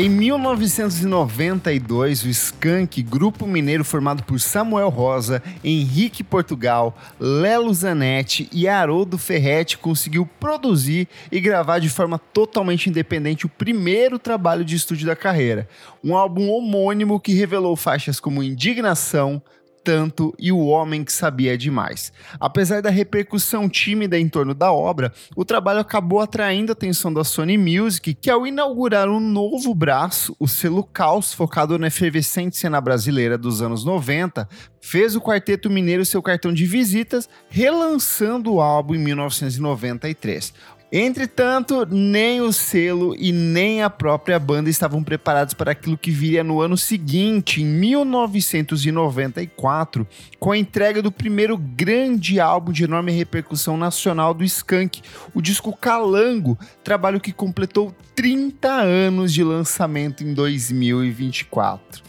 Em 1992, o Skank, grupo mineiro formado por Samuel Rosa, Henrique Portugal, Lelo Zanetti e Haroldo Ferretti, conseguiu produzir e gravar de forma totalmente independente o primeiro trabalho de estúdio da carreira. Um álbum homônimo que revelou faixas como Indignação, tanto e o homem que sabia demais. Apesar da repercussão tímida em torno da obra, o trabalho acabou atraindo a atenção da Sony Music, que ao inaugurar um novo braço, o selo Caos, focado na efervescente cena brasileira dos anos 90, fez o Quarteto Mineiro seu cartão de visitas, relançando o álbum em 1993. Entretanto, nem o selo e nem a própria banda estavam preparados para aquilo que viria no ano seguinte, em 1994, com a entrega do primeiro grande álbum de enorme repercussão nacional do Skank, o disco Calango, trabalho que completou 30 anos de lançamento em 2024.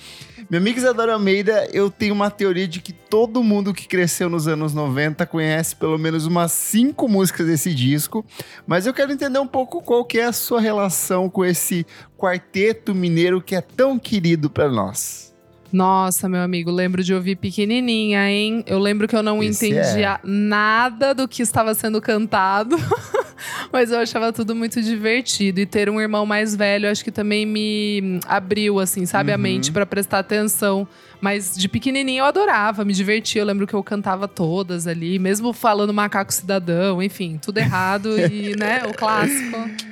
Meu amigo Isadora Almeida, eu tenho uma teoria de que todo mundo que cresceu nos anos 90 conhece pelo menos umas cinco músicas desse disco, mas eu quero entender um pouco qual que é a sua relação com esse quarteto mineiro que é tão querido para nós. Nossa, meu amigo, lembro de ouvir pequenininha, hein? Eu lembro que eu não Esse entendia é. nada do que estava sendo cantado, mas eu achava tudo muito divertido. E ter um irmão mais velho, acho que também me abriu, assim, sabe, uhum. a mente para prestar atenção. Mas de pequenininha eu adorava, me divertia. Eu lembro que eu cantava todas ali, mesmo falando macaco cidadão, enfim, tudo errado e, né, o clássico.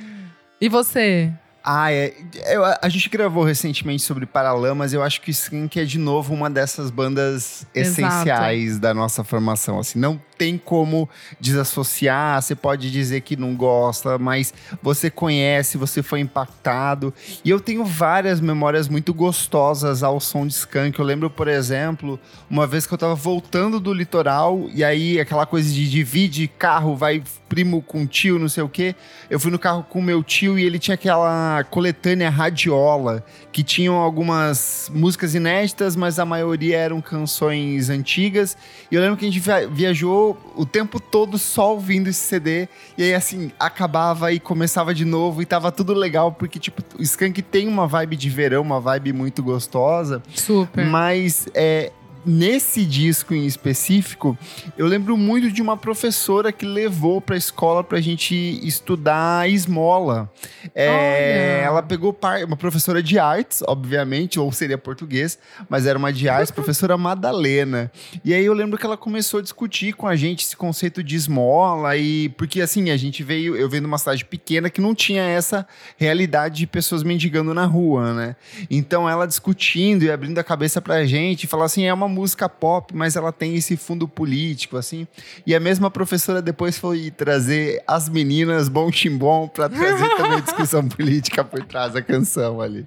E você? Ah, é. Eu, a gente gravou recentemente sobre Paralamas. Eu acho que Skink é de novo uma dessas bandas essenciais Exato. da nossa formação. Assim, não tem como desassociar. Você pode dizer que não gosta, mas você conhece, você foi impactado. E eu tenho várias memórias muito gostosas ao som de Skunk. Eu lembro, por exemplo, uma vez que eu tava voltando do litoral e aí aquela coisa de divide carro, vai primo com tio, não sei o quê. Eu fui no carro com meu tio e ele tinha aquela coletânea radiola que tinham algumas músicas inéditas, mas a maioria eram canções antigas. E eu lembro que a gente viajou o tempo todo só ouvindo esse CD. E aí, assim, acabava e começava de novo e tava tudo legal, porque, tipo, o Skank tem uma vibe de verão, uma vibe muito gostosa. Super. Mas é, nesse disco em específico, eu lembro muito de uma professora que levou para a escola para a gente estudar esmola. É, ela pegou par, uma professora de artes, obviamente, ou seria português, mas era uma de artes, professora Madalena. E aí eu lembro que ela começou a discutir com a gente esse conceito de esmola e porque assim a gente veio, eu venho de uma cidade pequena que não tinha essa realidade de pessoas mendigando na rua, né? Então ela discutindo e abrindo a cabeça para a gente, falar assim é uma música pop, mas ela tem esse fundo político, assim. E a mesma professora depois foi trazer as meninas bom chimbom para trazer também discussão política por trás da canção ali.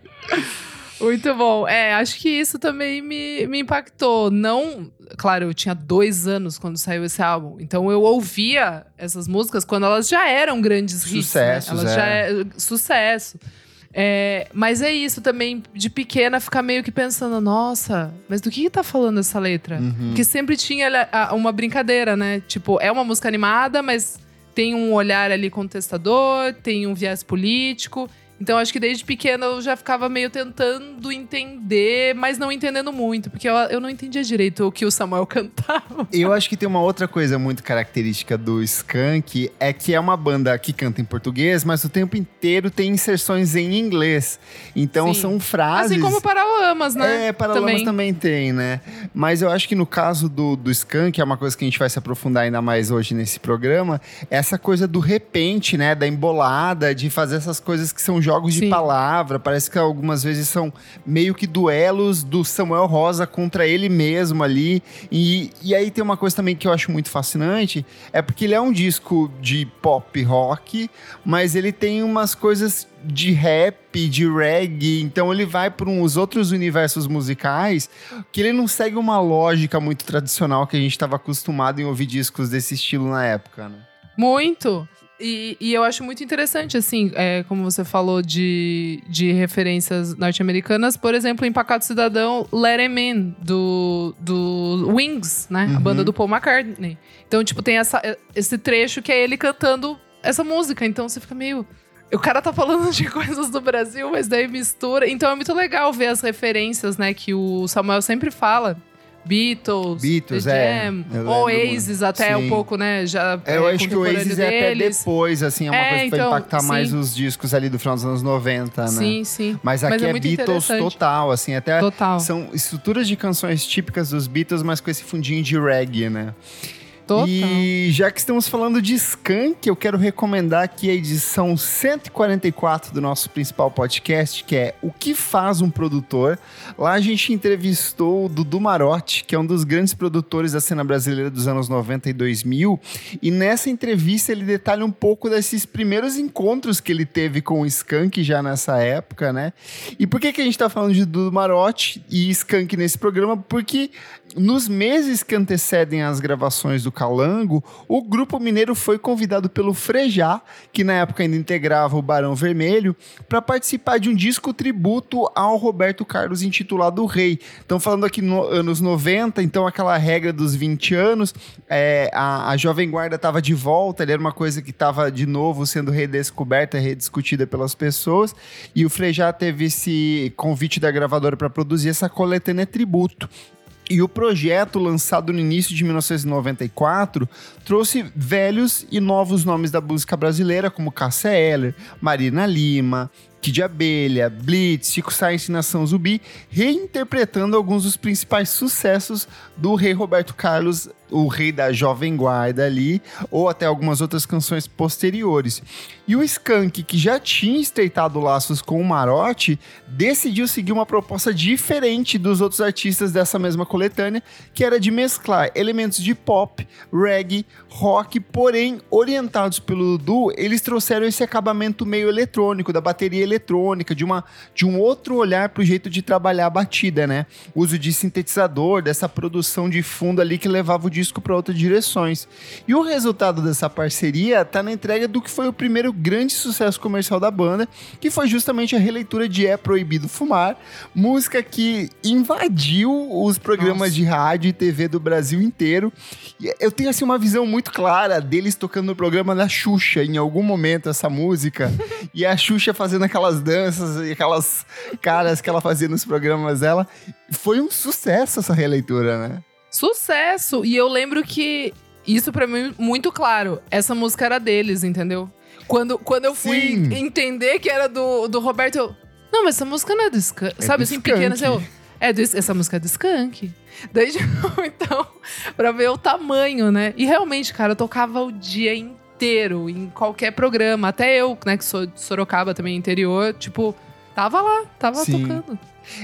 Muito bom. É, acho que isso também me, me impactou. Não. Claro, eu tinha dois anos quando saiu esse álbum. Então eu ouvia essas músicas quando elas já eram grandes hits. Sucessos, né? Elas é. já é sucesso. É, mas é isso também, de pequena, ficar meio que pensando, nossa, mas do que, que tá falando essa letra? Uhum. Porque sempre tinha uma brincadeira, né? Tipo, é uma música animada, mas tem um olhar ali contestador, tem um viés político. Então acho que desde pequena eu já ficava meio tentando entender, mas não entendendo muito, porque eu, eu não entendia direito o que o Samuel cantava. Eu acho que tem uma outra coisa muito característica do Skank, é que é uma banda que canta em português, mas o tempo inteiro tem inserções em inglês. Então Sim. são frases. Assim como Paralamas, né? É, Paralamas também. também tem, né? Mas eu acho que no caso do, do Skank, é uma coisa que a gente vai se aprofundar ainda mais hoje nesse programa, essa coisa do repente, né? Da embolada, de fazer essas coisas que são jogos jogos Sim. de palavra, parece que algumas vezes são meio que duelos do Samuel Rosa contra ele mesmo ali. E, e aí tem uma coisa também que eu acho muito fascinante, é porque ele é um disco de pop rock, mas ele tem umas coisas de rap, de reggae, então ele vai para uns outros universos musicais que ele não segue uma lógica muito tradicional que a gente estava acostumado em ouvir discos desse estilo na época, né? Muito. E, e, eu acho muito interessante, assim, é, como você falou de, de referências norte-americanas, por exemplo, em Pacato Cidadão, Let Him In, do, do Wings, né? Uhum. A banda do Paul McCartney. Então, tipo, tem essa, esse trecho que é ele cantando essa música. Então você fica meio. o cara tá falando de coisas do Brasil, mas daí mistura. Então é muito legal ver as referências, né, que o Samuel sempre fala. Beatles, Beatles The Jam, é, Oasis até sim. um pouco, né? Já é, eu é acho que o Oasis deles. é até depois, assim, é uma é, coisa que então, vai impactar sim. mais os discos ali do final dos anos 90, né? Sim, sim. Mas aqui mas é, é Beatles total, assim, até total. são estruturas de canções típicas dos Beatles, mas com esse fundinho de reggae, né? Total. E já que estamos falando de Skank, eu quero recomendar aqui a edição 144 do nosso principal podcast, que é O que faz um produtor. Lá a gente entrevistou o Dudu Marotti, que é um dos grandes produtores da cena brasileira dos anos 90 e 2000, e nessa entrevista ele detalha um pouco desses primeiros encontros que ele teve com o Skank já nessa época, né? E por que que a gente está falando de Dudu Marotti e Skank nesse programa? Porque nos meses que antecedem as gravações do Calango, o grupo mineiro foi convidado pelo Frejá, que na época ainda integrava o Barão Vermelho, para participar de um disco tributo ao Roberto Carlos intitulado Rei. Então, falando aqui nos no, anos 90, então aquela regra dos 20 anos, é, a, a Jovem Guarda estava de volta, era uma coisa que estava de novo sendo redescoberta, rediscutida pelas pessoas, e o Frejá teve esse convite da gravadora para produzir essa coletânea tributo. E o projeto, lançado no início de 1994, trouxe velhos e novos nomes da música brasileira, como Cássia Eller, Marina Lima, Kid Abelha, Blitz, Chico Science Nação Zumbi, reinterpretando alguns dos principais sucessos do rei Roberto Carlos o rei da Jovem Guarda ali, ou até algumas outras canções posteriores. E o Skank, que já tinha estreitado laços com o Marotti, decidiu seguir uma proposta diferente dos outros artistas dessa mesma coletânea, que era de mesclar elementos de pop, reggae, rock, porém orientados pelo Dudu, eles trouxeram esse acabamento meio eletrônico, da bateria eletrônica, de, uma, de um outro olhar para o jeito de trabalhar a batida, né? Uso de sintetizador, dessa produção de fundo ali que levava o disco para outras direções. E o resultado dessa parceria está na entrega do que foi o primeiro grande sucesso comercial da banda, que foi justamente a releitura de É Proibido Fumar, música que invadiu os programas Nossa. de rádio e TV do Brasil inteiro. E eu tenho assim uma visão muito clara deles tocando no programa da Xuxa em algum momento essa música e a Xuxa fazendo aquelas danças e aquelas caras que ela fazia nos programas dela. Foi um sucesso essa releitura, né? Sucesso! E eu lembro que isso para mim muito claro. Essa música era deles, entendeu? Quando, quando eu fui Sim. entender que era do, do Roberto, eu. Não, mas essa música não é do Skank. É Sabe, do assim, pequena, assim, eu. É do, essa música é do Skank. Daí, então, pra ver o tamanho, né? E realmente, cara, eu tocava o dia inteiro, em qualquer programa. Até eu, né, que sou de Sorocaba também, interior, tipo, tava lá, tava Sim. tocando.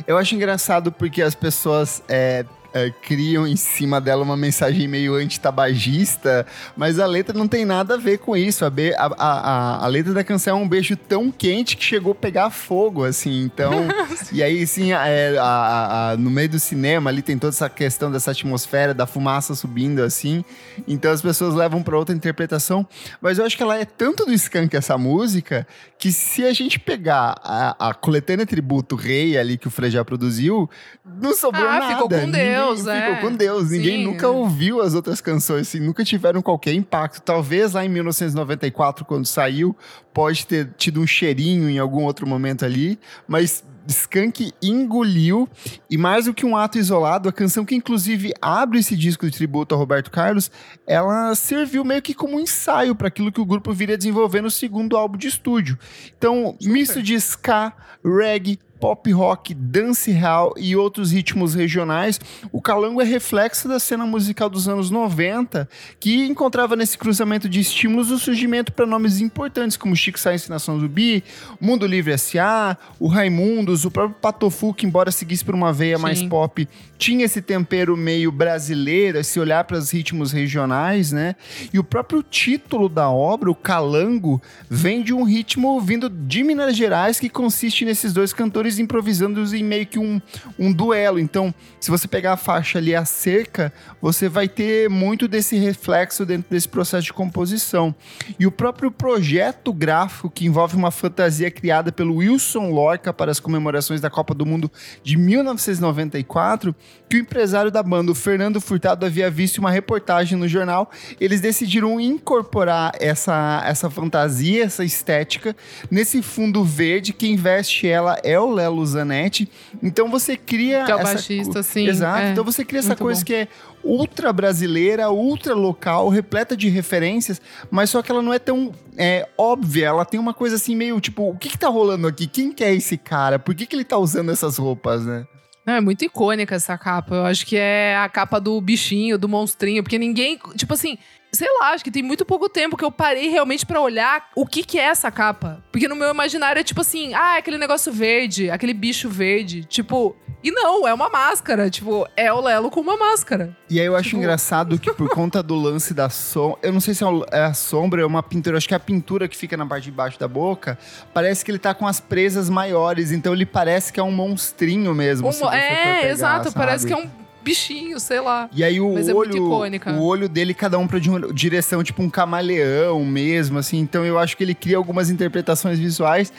Eu acho engraçado porque as pessoas é, é, criam em cima dela uma mensagem meio antitabagista, mas a letra não tem nada a ver com isso. A, be, a, a, a, letra da canção é um beijo tão quente que chegou a pegar fogo, assim. Então, e aí, sim, é, a, no meio do cinema ali tem toda essa questão dessa atmosfera, da fumaça subindo, assim. Então as pessoas levam para outra interpretação. Mas eu acho que ela é tanto do Skank essa música que se a gente pegar a, a coletânea tributo Rei ali que o Frejá produziu, não sobrou ah, nada. Ficou com Deus, Ninguém é. Ficou com Deus. Ninguém nunca ouviu as outras canções, assim, nunca tiveram qualquer impacto. Talvez lá em 1994, quando saiu, pode ter tido um cheirinho em algum outro momento ali, mas Skank engoliu, e mais do que um ato isolado, a canção que inclusive abre esse disco de tributo a Roberto Carlos, ela serviu meio que como um ensaio para aquilo que o grupo viria desenvolver no segundo álbum de estúdio. Então, Super. misto de ska, reggae, pop rock, dancehall e outros ritmos regionais, o Calango é reflexo da cena musical dos anos 90, que encontrava nesse cruzamento de estímulos o surgimento para nomes importantes como Chico Science Nação Zumbi, Mundo Livre S.A., o Raimundos, o próprio Patofu, que embora seguisse por uma veia Sim. mais pop, tinha esse tempero meio brasileiro, esse olhar para os ritmos regionais, né? E o próprio título da obra, o Calango, vem de um ritmo vindo de Minas Gerais que consiste nesses dois cantores cantores improvisando em meio que um, um duelo. Então, se você pegar a faixa ali, a cerca, você vai ter muito desse reflexo dentro desse processo de composição. E o próprio projeto gráfico, que envolve uma fantasia criada pelo Wilson Lorca para as comemorações da Copa do Mundo de 1994, que o empresário da banda, o Fernando Furtado, havia visto uma reportagem no jornal. Eles decidiram incorporar essa, essa fantasia, essa estética, nesse fundo verde. Quem veste ela é o Lelo Zanetti. Então você cria. Que é o essa... baixista, sim. Exato. É, então você cria essa coisa bom. que é ultra brasileira, ultra local, repleta de referências, mas só que ela não é tão é, óbvia. Ela tem uma coisa assim meio tipo, o que que tá rolando aqui? Quem que é esse cara? Por que que ele tá usando essas roupas, né? Não, é muito icônica essa capa. Eu acho que é a capa do bichinho, do monstrinho, porque ninguém, tipo assim, sei lá, acho que tem muito pouco tempo que eu parei realmente pra olhar o que que é essa capa. Porque no meu imaginário é tipo assim, ah, é aquele negócio verde, aquele bicho verde, tipo, e não, é uma máscara, tipo, é o Lelo com uma máscara. E aí eu acho Tipo- engraçado que por conta do lance da sombra, eu não sei se é é a sombra, é uma pintura, acho que é a pintura que fica na parte de baixo da boca, parece que ele tá com as presas maiores, então ele parece que é um monstrinho mesmo. Um- for é, exato, parece que sabe? é um bichinho, sei lá. E aí o Mas é muito olho, icônica. o olho dele cada um para direção tipo um camaleão mesmo, assim. Então eu acho que ele cria algumas interpretações visuais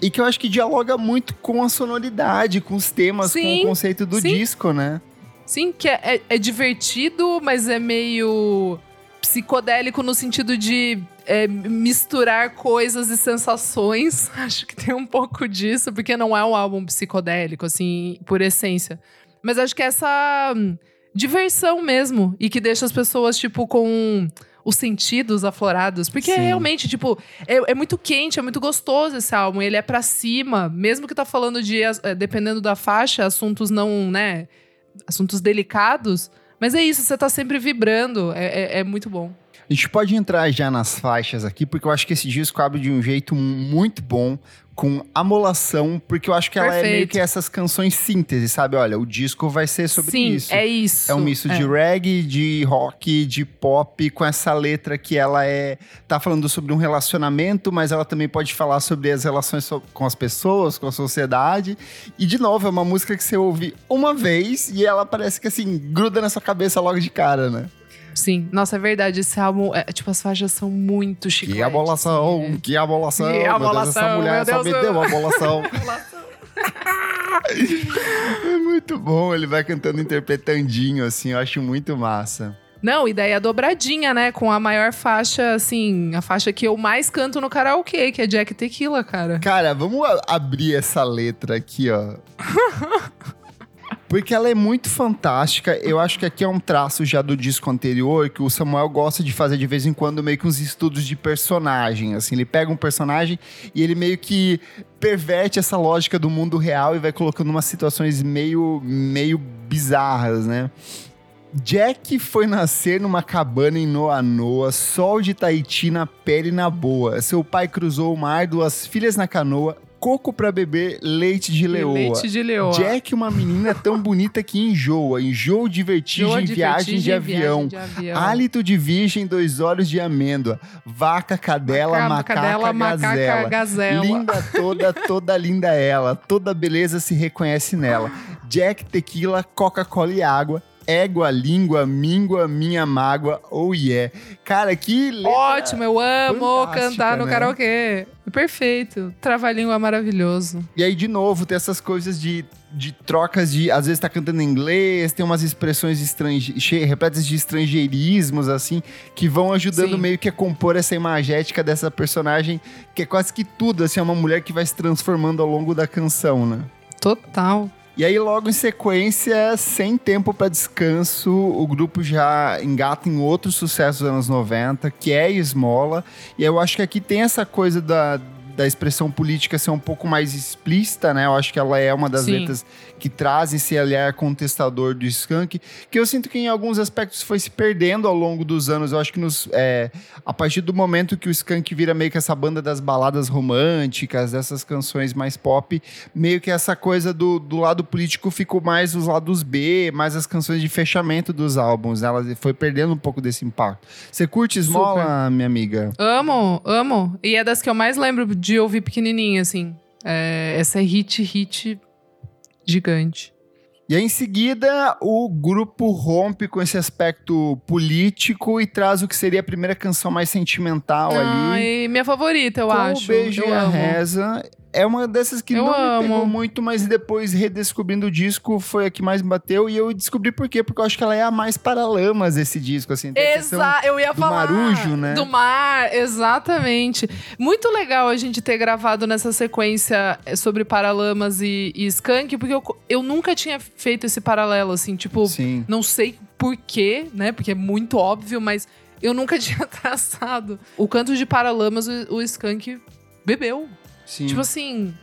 e que eu acho que dialoga muito com a sonoridade, com os temas, com Sim, o conceito do sim. disco, né? Sim, que é, é- é divertido, mas é meio psicodélico no sentido de é, misturar coisas e sensações. Acho que tem um pouco disso, porque não é um álbum psicodélico, assim, por essência. Mas acho que é essa hum, diversão mesmo, e que deixa as pessoas, tipo, com os sentidos aflorados. Porque Sim. realmente, tipo, é, é muito quente, é muito gostoso esse álbum. Ele é pra cima, mesmo que tá falando de, eh, dependendo da faixa, assuntos não, né? Assuntos delicados. Mas é isso, você tá sempre vibrando. É, é- é muito bom. A gente pode entrar já nas faixas aqui, porque eu acho que esse disco abre de um jeito muito bom, com amolação, porque eu acho que ela é meio Perfeito. que essas canções síntese, sabe? Olha, o disco vai ser sobre Sim, isso. é isso. É um misto de reggae, de rock, de pop, com essa letra que ela é. tá falando sobre um relacionamento, mas ela também pode falar sobre as relações com as pessoas, com a sociedade. E, de novo, é uma música que você ouve uma vez e ela parece que assim, gruda na sua cabeça logo de cara, né? Sim, nossa, é verdade. Esse álbum, é, tipo, as faixas são muito chicletes. Que abolação, assim, que abolação. Que meu Deus, abolação, essa mulher meu só Deus, me eu- deu uma abolação. é. é muito bom, ele vai cantando interpretandinho, assim, eu acho muito massa. Não, e daí a dobradinha, né? Com a maior faixa, assim, a faixa que eu mais canto no karaokê, que é Jack Tequila, cara. Cara, vamos abrir essa letra aqui, ó. Porque ela é muito fantástica. Eu acho que aqui é um traço já do disco anterior que o Samuel gosta de fazer de vez em quando meio que uns estudos de personagem. Assim, ele pega um personagem e ele meio que perverte essa lógica do mundo real e vai colocando umas situações meio, meio bizarras, né? Jack foi nascer numa cabana em Noa Noa, sol de Tahiti na pele na boa. Seu pai cruzou o mar, duas filhas na canoa, coco pra beber, leite de leoa. Leite de leoa. Jack, uma menina tão bonita que enjoa, enjoo de vertigem, Joa de viagem de vertigem, avião. viagem de avião. Hálito de virgem, dois olhos de amêndoa. Vaca, cadela, Maca- macaca, cadela, macaca, gazela. gazela. Linda toda, toda linda ela. Toda beleza se reconhece nela. Jack, tequila, Coca-Cola e água. Égua, língua, míngua, minha mágoa, oh yeah. Cara, que letra Ótimo, eu amo cantar no né? karaokê. Perfeito. Trabalhinho é maravilhoso. E aí, de novo, tem essas coisas de, de trocas de. Às vezes tá cantando em inglês, tem umas expressões estrange... repletas de estrangeirismos, assim, que vão ajudando Sim. meio que a compor essa imagética dessa personagem, que é quase que tudo, assim, é uma mulher que vai se transformando ao longo da canção, né? Total. E aí, logo em sequência, sem tempo para descanso, o grupo já engata em outro sucesso dos anos 90, que é Esmola. E eu acho que aqui tem essa coisa da, da expressão política ser um pouco mais explícita, né? Eu acho que ela é uma das Sim. letras que traz esse olhar contestador do Skank, que eu sinto que em alguns aspectos foi se perdendo ao longo dos anos. Eu acho que nos, é, a partir do momento que o Skank vira meio que essa banda das baladas românticas, dessas canções mais pop, meio que essa coisa do, do lado político ficou mais os lados B, mais as canções de fechamento dos álbuns. né? Ela foi perdendo um pouco desse impacto. Você curte Esmola, minha amiga? Amo, amo. E é das que eu mais lembro de ouvir pequenininha, assim. É, essa é hit, hit gigante. E aí, em seguida, o grupo rompe com esse aspecto político e traz o que seria a primeira canção mais sentimental Ai, ali. minha favorita, eu com acho. o beijo eu e a amo. reza. É uma dessas que Eu não me amo. pegou muito, mas depois redescobrindo o disco foi a que mais me bateu. E eu descobri por quê, porque eu acho que ela é a mais paralamas esse disco, assim. Exato, eu ia do falar. marujo, né? Do mar, exatamente. Muito legal a gente ter gravado nessa sequência eh, sobre Paralamas e, e Skank, porque eu, eu nunca tinha feito esse paralelo, assim, tipo, Sim. não sei por quê, né? Porque é muito óbvio, mas eu nunca tinha traçado. O canto de Paralamas, o, o Skank bebeu. Sim. Tipo assim,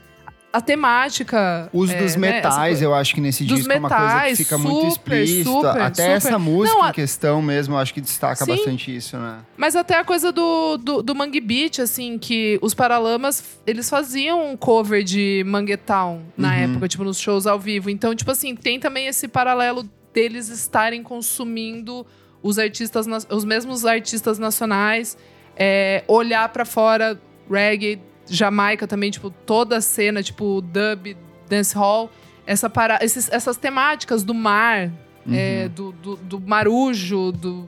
a temática. O uso é, dos né, metais, essa- eu acho que nesse Dos disco é uma coisa que metais, fica muito super, explícita. super, Até super. essa música Não, em questão mesmo, eu acho que destaca Sim. bastante isso, né? Mas até a coisa do, do, do Mangue Beach, assim, que os Paralamas, eles faziam um cover de Manguetown na Uhum. época, tipo, nos shows ao vivo. Então, tipo assim, tem também esse paralelo deles estarem consumindo os artistas, os mesmos artistas nacionais, é, olhar pra fora, reggae, Jamaica também, tipo, toda a cena, tipo, dub, dancehall, essa para, esses, essas temáticas do mar, Uhum. é, do, do, do marujo, do,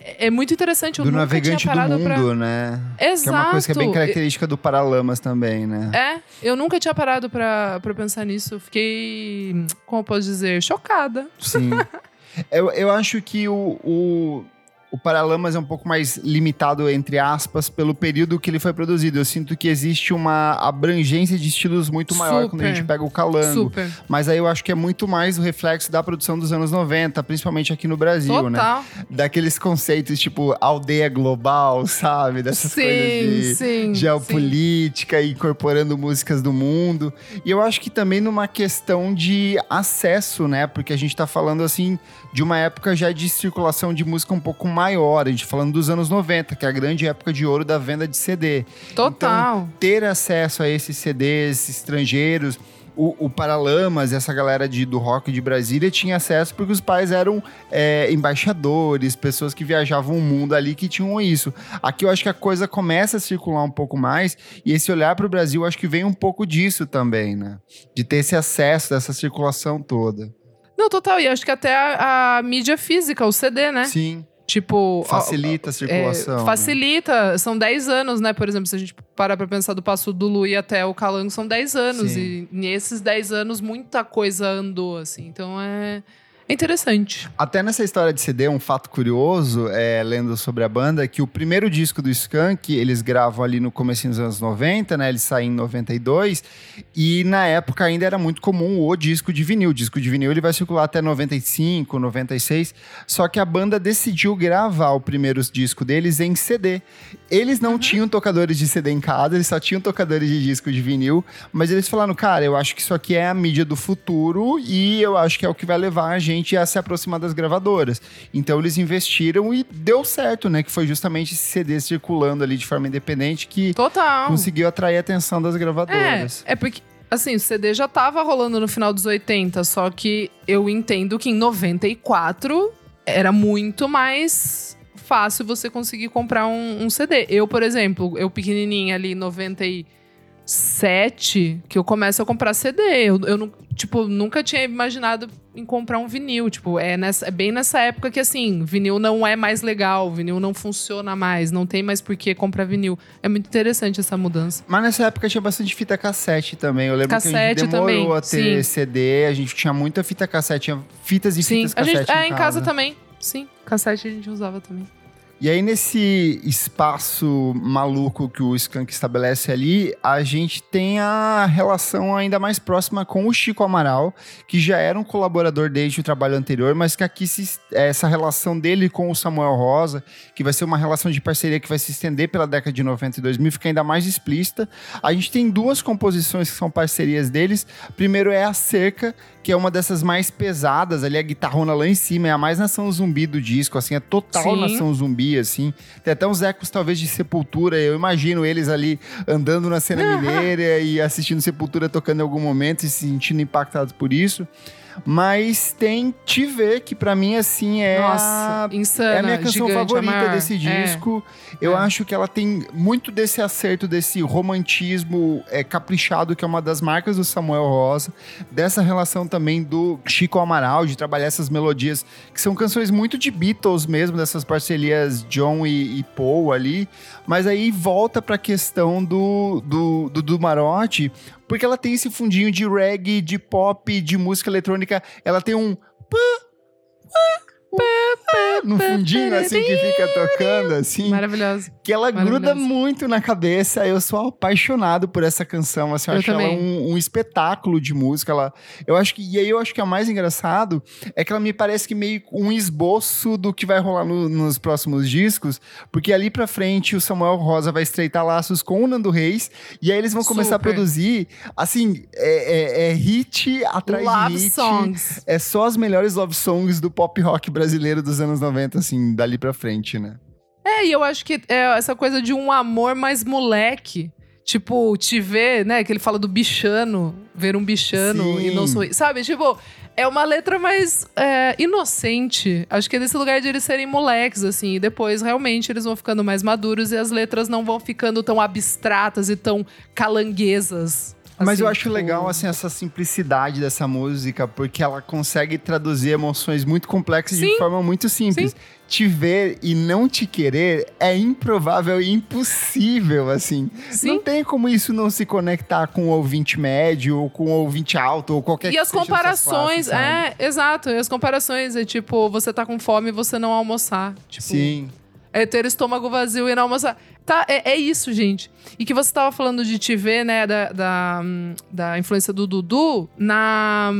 é, é muito interessante. Eu do nunca navegante tinha do mundo, pra... né? Exato. Que é uma coisa que é bem característica do Paralamas também, né? É, eu nunca tinha parado pra, pra pensar nisso. Eu Fiquei, como eu posso dizer, chocada. Sim. eu, eu acho que o, o, o Paralamas é um pouco mais limitado, entre aspas, pelo período que ele foi produzido. Eu sinto que existe uma abrangência de estilos muito maior quando a Super. gente pega o calango. Super. Mas aí eu acho que é muito mais o reflexo da produção dos anos 90, principalmente aqui no Brasil, né? Total. Daqueles conceitos tipo aldeia global, sabe? Dessas sim, coisas de sim. geopolítica e incorporando músicas do mundo. E eu acho que também numa questão de acesso, né? Porque a gente tá falando assim de uma época já de circulação de música um pouco maior, a gente falando dos anos 90, que é a grande época de ouro da venda de CD. Total. Ter acesso a esses CDs estrangeiros, o, o Paralamas, essa galera de, do rock de Brasília tinha acesso porque os pais eram é, embaixadores, pessoas que viajavam o mundo ali que tinham isso. Aqui eu acho que a coisa começa a circular um pouco mais e esse olhar para o Brasil acho que vem um pouco disso também, né? De ter esse acesso dessa circulação toda. Não, total. E acho que até a, a mídia física, o CD, né? Sim, Tipo. facilita a É, circulação. né? facilita, são 10 anos, né? Por exemplo, se a gente parar pra pensar do Passo do Lu e até o Calango, são 10 anos. Sim. E nesses 10 anos, muita coisa andou, assim. Então é, é interessante. Até nessa história de CD, um fato curioso, é, lendo sobre a banda, é que o primeiro disco do Skank, eles gravam ali no começo dos anos 90, né? Eles saem em 92, e na época ainda era muito comum o disco de vinil. O disco de vinil ele vai circular até 95, 96, só que a banda decidiu gravar o primeiro disco deles em CD. Eles não tinham tocadores de CD em casa, eles só tinham tocadores de disco de vinil, mas eles falaram, cara, eu acho que isso aqui é a mídia do futuro e eu acho que é o que vai levar a gente a se aproximar das gravadoras. Então eles investiram e deu certo, né? Que foi justamente esse CD circulando ali de forma independente que Total. conseguiu atrair a atenção das É, gravadoras. é porque, assim, o CD já tava rolando no final dos 80, só que eu entendo que em 94 era muito mais fácil você conseguir comprar um, um CD. Eu, por exemplo, eu pequenininha ali, 97, que eu começo a comprar CD. Eu, eu tipo, nunca tinha imaginado em comprar um vinil. Tipo, é, nessa, é bem nessa época que, assim, vinil não é mais legal, vinil não funciona mais, não tem mais por que comprar vinil. É muito interessante essa mudança. Mas nessa época tinha bastante fita cassete também. Eu lembro que a Cassete gente demorou também, a ter sim. CD, a gente tinha muita fita cassete, tinha fitas e Sim, fitas a gente, cassete é, em casa também. Sim, cassete a gente usava também. E aí, nesse espaço maluco que o Skank estabelece ali, a gente tem a relação ainda mais próxima com o Chico Amaral, que já era um colaborador desde o trabalho anterior, mas que aqui se- essa relação dele com o Samuel Rosa, que vai ser uma relação de parceria que vai se estender pela década de 90 e 2000, fica ainda mais explícita. A gente tem duas composições que são parcerias deles. Primeiro é a Cerca, que é uma dessas mais pesadas, ali a guitarrona lá em cima, é a mais nação zumbi do disco, assim, é total Sim. nação zumbi, assim. Tem até uns ecos, talvez, de Sepultura, eu imagino eles ali andando na cena mineira e assistindo Sepultura tocando em algum momento e se sentindo impactados por isso. Mas tem Te Ver, que para mim, assim, é, Nossa, a, insana, é a minha canção gigante, favorita a maior. desse É. disco. Eu É. acho que ela tem muito desse acerto, desse romantismo é, caprichado, que é uma das marcas do Samuel Rosa. Dessa relação também do Chico Amaral, de trabalhar essas melodias, que são canções muito de Beatles mesmo, dessas parcerias John e, e Paul ali. Mas aí volta pra questão do, do, do, do Marotti, porque ela tem esse fundinho de reggae, de pop, de música eletrônica. Ela tem um no fundinho, assim, que fica tocando, assim Maravilhoso. que ela gruda Maravilhoso. muito na cabeça. Eu sou apaixonado por essa canção. Assim, eu, Eu acho ela também. um, um espetáculo de música. Ela, eu acho que e aí eu acho que o mais engraçado é que ela me parece que meio um esboço do que vai rolar no- nos próximos discos, porque ali pra frente o Samuel Rosa vai estreitar laços com o Nando Reis e aí eles vão começar a Super. produzir assim é, é- é hit atrás Love de hit. songs. É só as melhores love songs do pop rock brasileiro dos anos 90, assim, dali pra frente, né? É, e eu acho que é essa coisa de um amor mais moleque. Tipo, te ver, né? Que ele fala do bichano, ver um bichano Sim. e não sorrir. Sabe? Tipo, é uma letra mais é, inocente. Acho que é desse lugar de eles serem moleques, assim. E depois, realmente, eles vão ficando mais maduros e as letras não vão ficando tão abstratas e tão calanguesas. Mas assim, eu acho tipo, legal, assim, essa simplicidade dessa música, porque ela consegue traduzir emoções muito complexas de Sim. forma muito simples. Te ver e não te querer é improvável e impossível, assim. Sim. Não tem como isso não se conectar com o ouvinte médio, ou com o ouvinte alto, ou qualquer E as comparações, classes, é, exato. E as comparações é tipo, você tá com fome e você não almoçar. Tipo, Sim. É ter estômago vazio e não almoçar. Tá, é, é isso, gente. E que você tava falando de te ver, né, da, da, da influência do Dudu na,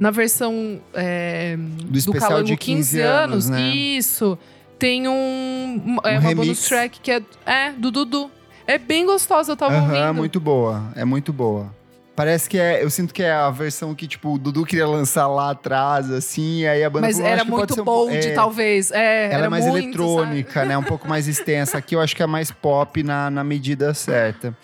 na versão é, Do especial Calango de 15 anos, né? Isso. Tem um, é, Um uma remix. bonus track que é, é do Dudu. É bem gostosa, eu tava Aham, ouvindo. muito boa. É muito boa. Parece que é. Eu sinto que é a versão que, tipo, o Dudu queria lançar lá atrás, assim, e aí a banda Mas falou, era "Acho que pode muito ser um bold, é, talvez. É, Ela era é mais muito, eletrônica, né? Um pouco mais extensa. Aqui eu acho que é mais pop na, na medida certa.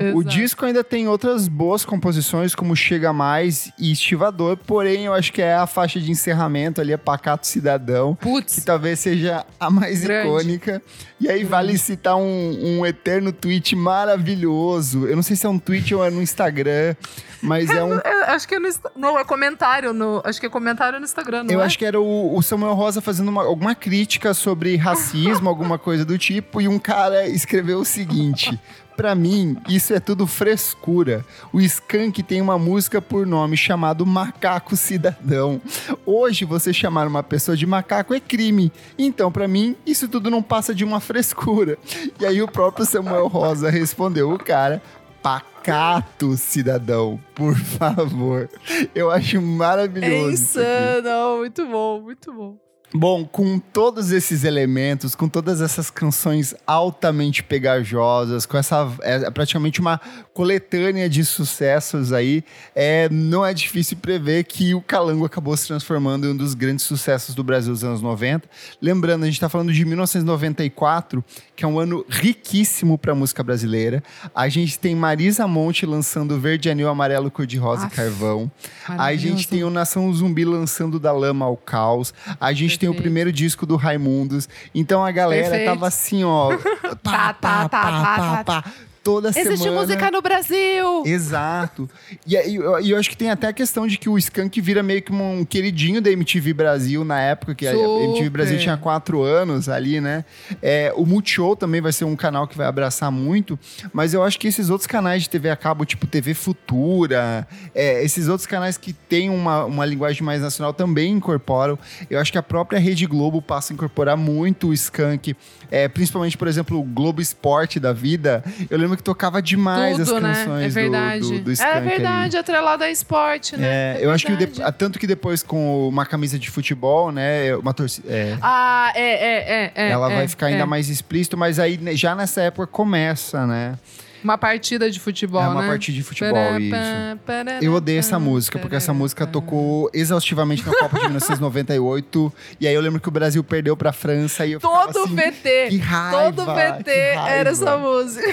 Sabe? O Exato. disco ainda tem outras boas composições, como Chega Mais e Estivador, porém eu acho que é a faixa de encerramento ali, é Pacato Cidadão, que Putz, talvez seja a mais Grande. icônica. E aí vale citar um, um eterno tweet maravilhoso. Eu não sei se é um tweet ou é no Instagram, mas é um eu acho que é no, não, é comentário no, acho que é comentário no Instagram, não Eu é? acho que era o, o Samuel Rosa fazendo uma- alguma crítica sobre racismo, alguma coisa do tipo, e um cara escreveu o seguinte. Pra mim, isso é tudo frescura. O Skank tem uma música por nome chamado Macaco Cidadão. Hoje, você chamar uma pessoa de macaco é crime. Então, pra mim, isso tudo não passa de uma frescura. E aí, o próprio Samuel Rosa respondeu: o cara. Pacato, cidadão, por favor. Eu acho É maravilhoso. aqui. insano, muito bom, muito bom. Bom, com todos esses elementos, com todas essas canções altamente pegajosas, com essa é praticamente uma coletânea de sucessos aí, é, não é difícil prever que o Calango acabou se transformando em um dos grandes sucessos do Brasil dos anos 90. Lembrando, a gente está falando de 1994, que é um ano riquíssimo para a música brasileira. A gente tem Marisa Monte lançando Verde, Anil, Amarelo, Cor-de-Rosa e Aff, Carvão. A gente tem o Nação Zumbi lançando Da Lama ao Caos. A gente tem o primeiro disco do Raimundos. Então a galera Perfeito. tava assim, ó. pá, Tá, pá, tá, pá, tá, pá, tá, pá, Toda Existe semana. música no Brasil! Exato. E, aí, eu, e eu acho que tem até a questão de que o Skank vira meio que um queridinho da MTV Brasil na época, que a MTV Super. Brasil tinha quatro anos ali, né? É, o Multishow também vai ser um canal que vai abraçar muito, mas eu acho que esses outros canais de TV a cabo, tipo TV Futura, é, esses outros canais que têm uma, uma linguagem mais nacional também incorporam. Eu acho que a própria Rede Globo passa a incorporar muito o Skank, é, principalmente, por exemplo, o Globo Esporte da vida. Eu lembro que tocava demais Tudo, as né? canções É do- verdade. do, do, Skank é ali. verdade, atrelado a esporte, né? É, É eu acho que verdade. de- tanto que depois com uma camisa de futebol, né, uma torcida, é, Ah, é, é, é. é, ela é, vai ficar ainda é. mais explícito, mas aí né, já nessa época começa, né? Uma partida de futebol, é uma né? partida de futebol Pará, isso. pará, Eu odeio essa música, porque essa música tocou exaustivamente na Copa de 1998. E aí eu lembro que o Brasil perdeu pra França e eu Todo assim, VT. que raiva, todo VT era essa música.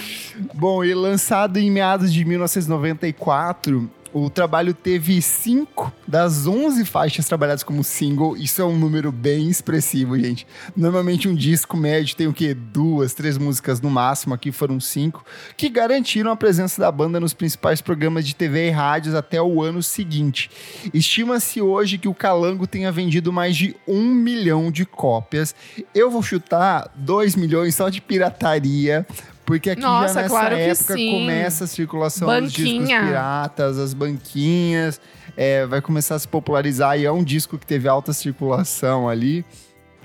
Bom, e lançado em meados de 1994, O trabalho teve cinco das 11 faixas trabalhadas como single. Isso é um número bem expressivo, gente. Normalmente um disco médio tem o quê? Duas, três músicas no máximo. Aqui foram cinco, que garantiram a presença da banda nos principais programas de TV e rádios até o ano seguinte. Estima-se hoje que o Calango tenha vendido mais de um milhão de cópias. Eu vou chutar dois milhões só de pirataria porque aqui Nossa, já nessa claro época começa a circulação Banquinha. dos discos piratas, as banquinhas, é, vai começar a se popularizar e é um disco que teve alta circulação ali.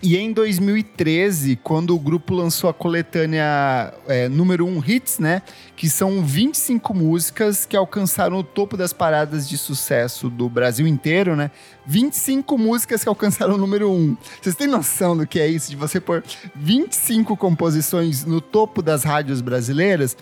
E em 2013, quando o grupo lançou a coletânea é, número 1 Hits, né? Que são 25 músicas que alcançaram o topo das paradas de sucesso do Brasil inteiro, né? 25 músicas que alcançaram o número 1. Vocês têm noção do que é isso? De você pôr 25 composições no topo das rádios brasileiras?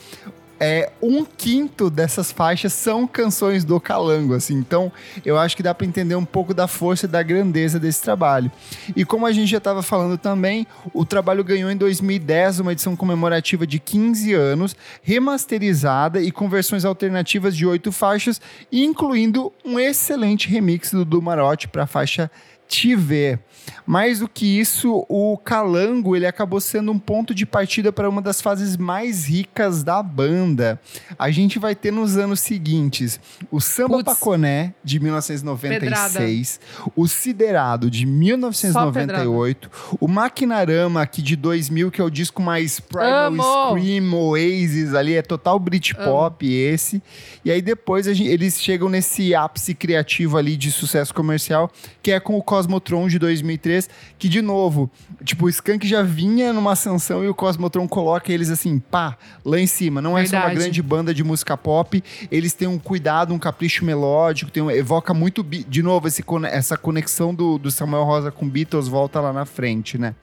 É, um quinto dessas faixas são canções do Calango, assim. Então, eu acho que dá para entender um pouco da força e da grandeza desse trabalho. E como a gente já estava falando também, o trabalho ganhou em 2010 uma edição comemorativa de 15 anos, remasterizada e com versões alternativas de oito faixas, incluindo um excelente remix do Dumarote para a faixa Te Ver. Mais do que isso, o Calango ele acabou sendo um ponto de partida para uma das fases mais ricas da banda. A gente vai ter nos anos seguintes o Samba Puts. Paconé, de 1996, pedrada. o Siderado, de 1998, o Maquinarama, aqui de 2000, que é o disco mais Primal Amo. Scream, Oasis, ali é total Britpop esse. E aí depois gente, eles chegam nesse ápice criativo ali de sucesso comercial, que é com o Cosmotron de 2003 2003, que de novo, tipo, o Skank já vinha numa ascensão e o Cosmotron coloca eles assim, pá, lá em cima. Não é Verdade. só uma grande banda de música pop, eles têm um cuidado, um capricho melódico, tem um, evoca muito, de novo, esse, essa conexão do, do Samuel Rosa com Beatles volta lá na frente, né?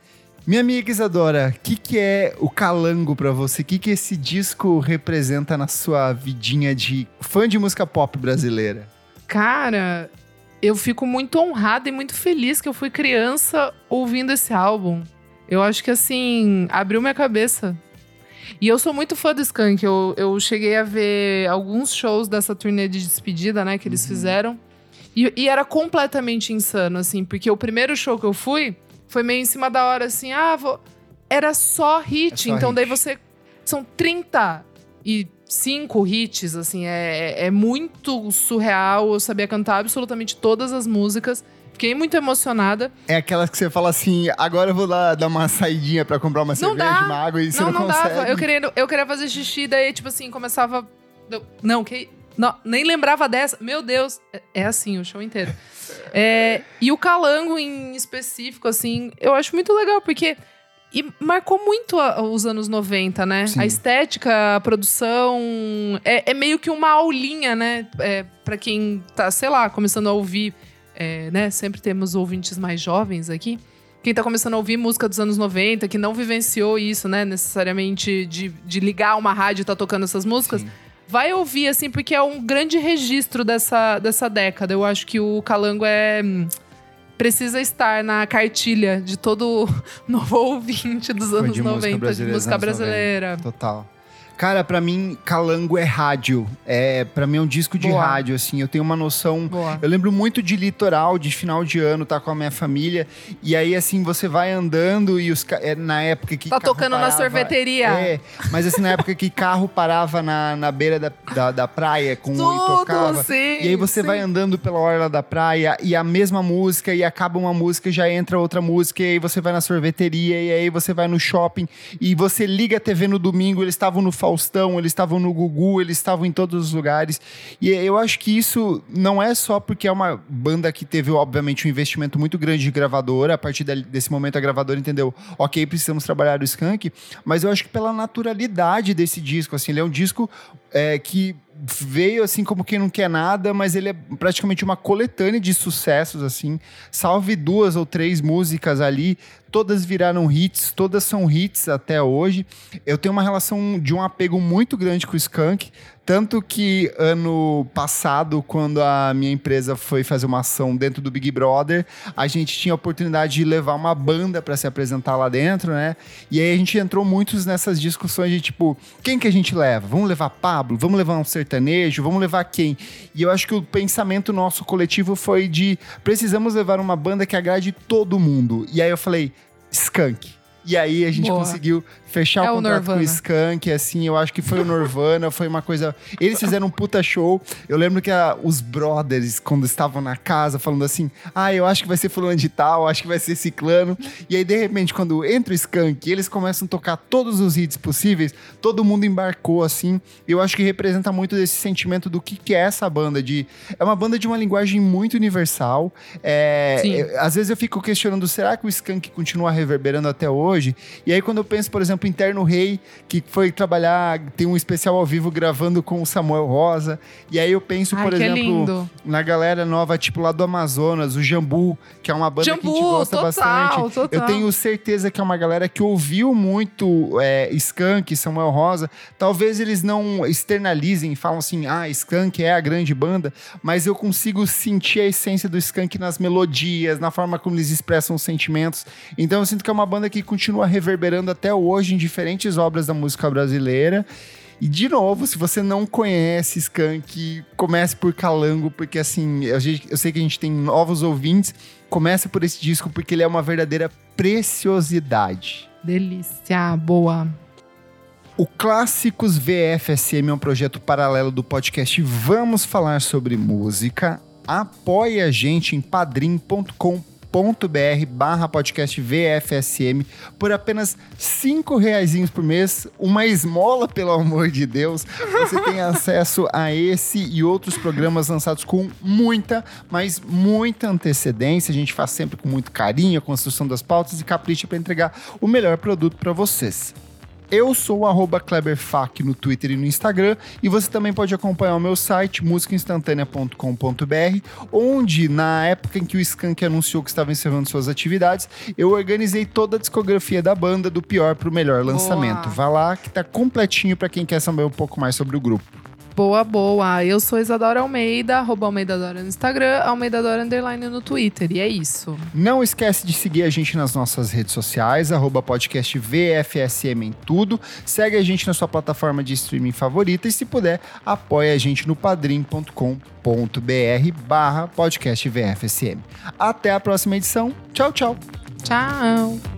Minha amiga Isadora, o que, que é o Calango para você? O que, que esse disco representa na sua vidinha de fã de música pop brasileira? Cara, eu fico muito honrada e muito feliz que eu fui criança ouvindo esse álbum. Eu acho que, assim, abriu minha cabeça. E eu sou muito fã do Skank. Eu, eu cheguei a ver alguns shows dessa turnê de despedida, né, que eles uhum. fizeram. E, e, era completamente insano, assim, porque o primeiro show que eu fui foi meio em cima da hora, assim, ah, vou... era só hit. É só então hit. daí você. São 30 e cinco hits, assim, é, é muito surreal. Eu sabia cantar absolutamente todas as músicas. Fiquei muito emocionada. É aquelas que você fala assim, agora eu vou lá dar uma saidinha para comprar uma não cerveja, dá. uma água e você não, não, não consegue. Dava. Eu queria, eu queria fazer xixi, daí, tipo assim, começava... Não, que... Não, nem lembrava dessa. Meu Deus, é, é assim o show inteiro. É, e o Calango em específico, assim, eu acho muito legal, porque e marcou muito a, os anos 90, né? Sim. A estética, a produção. É, é, meio que uma aulinha, né? É, para quem tá, sei lá, começando a ouvir. É, né? Sempre temos ouvintes mais jovens aqui. Quem tá começando a ouvir música dos anos 90, que não vivenciou isso, né? Necessariamente de, de ligar uma rádio e tá tocando essas músicas. Sim. Vai ouvir, assim, porque é um grande registro dessa, dessa década. Eu acho que o Calango é precisa estar na cartilha de todo novo ouvinte dos anos de 90 de música brasileira. Total. Cara, para mim, Calango é rádio. É, para mim é um disco de Boa. rádio, assim. Eu tenho uma noção. Boa. Eu lembro muito de litoral, de final de ano, tá com a minha família. E aí, assim, você vai andando e os é, na época que. Tá tocando parava, na sorveteria. É, mas assim, na época que carro parava na, na beira da, da, da praia com Tudo, e tocava. Sim, e aí você sim. vai andando pela orla da praia e a mesma música, e acaba uma música, já entra outra música, e aí você vai na sorveteria, e aí você vai no shopping, e você liga a TV no domingo, eles estavam no Faustão, eles estavam no Gugu, eles estavam em todos os lugares. E eu acho que isso não é só porque é uma banda que teve, obviamente, um investimento muito grande de gravadora. A partir desse momento, a gravadora entendeu, ok, precisamos trabalhar o Skank, mas eu acho que pela naturalidade desse disco, assim, ele é um disco é, que veio assim como quem não quer nada, mas ele é praticamente uma coletânea de sucessos assim. Salve duas ou três músicas ali, todas viraram hits, todas são hits até hoje. Eu tenho uma relação de um apego muito grande com o Skank, Tanto que ano passado, quando a minha empresa foi fazer uma ação dentro do Big Brother, a gente tinha a oportunidade de levar uma banda para se apresentar lá dentro, né? E aí a gente entrou muitos nessas discussões de tipo, quem que a gente leva? Vamos levar Pablo? Vamos levar um sertanejo? Vamos levar quem? E eu acho que o pensamento nosso coletivo foi de precisamos levar uma banda que agrade todo mundo. E aí eu falei, Skunk. E aí a gente Boa. conseguiu fechar é o contrato o com o Skank, assim, eu acho que foi o Nirvana, foi uma coisa... Eles fizeram um puta show. Eu lembro que a, os brothers, quando estavam na casa, falando assim, ah, eu acho que vai ser fulano de tal, acho que vai ser ciclano. E aí, de repente, quando entra o Skank, eles começam a tocar todos os hits possíveis, todo mundo embarcou, assim. Eu acho que representa muito desse sentimento do que, que é essa banda, de... É uma banda de uma linguagem muito universal. É, é, às vezes eu fico questionando, será que o Skank continua reverberando até hoje? E aí, quando eu penso, por exemplo, exemplo, Interno Rei, que foi trabalhar, tem um especial ao vivo gravando com o Samuel Rosa. E aí eu penso, Ai, por exemplo, lindo. na galera nova, tipo lá do Amazonas, o Jambu, que é uma banda Jambu, que a gente gosta total, bastante. Total. Eu tenho certeza que é uma galera que ouviu muito é, Skank, Samuel Rosa. Talvez eles não externalizem, falam assim, ah, Skank é a grande banda, mas eu consigo sentir a essência do Skank nas melodias, na forma como eles expressam os sentimentos. Então eu sinto que é uma banda que continua reverberando até hoje em diferentes obras da música brasileira. E de novo, se você não conhece Skank, comece por Calango, porque assim, eu, eu sei que a gente tem novos ouvintes. Comece por esse disco, porque ele é uma verdadeira preciosidade. Delícia, boa. O Clássicos VFSM é um projeto paralelo do podcast Vamos Falar Sobre Música. Apoie a gente em padrim.com.br br barra podcast VFSM por apenas cinco reais por mês, uma esmola, pelo amor de Deus. Você tem acesso a esse e outros programas lançados com muita, mas muita antecedência. A gente faz sempre com muito carinho a construção das pautas e capricha para entregar o melhor produto para vocês. Eu sou o KleberFac no Twitter e no Instagram. E você também pode acompanhar o meu site, musicainstantanea.com.br, onde, na época em que o Skank anunciou que estava encerrando suas atividades, eu organizei toda a discografia da banda, do pior para o melhor lançamento. Boa. Vá lá que tá completinho para quem quer saber um pouco mais sobre o grupo. Boa, boa. Eu sou Isadora Almeida, arroba Almeida Dora no Instagram, Almeida Dora Underline no Twitter. E é isso. Não esquece de seguir a gente nas nossas redes sociais, arroba podcast VFSM em tudo. Segue a gente na sua plataforma de streaming favorita e, se puder, apoie a gente no padrim.com.br barra podcast VFSM. Até a próxima edição. Tchau, tchau. Tchau.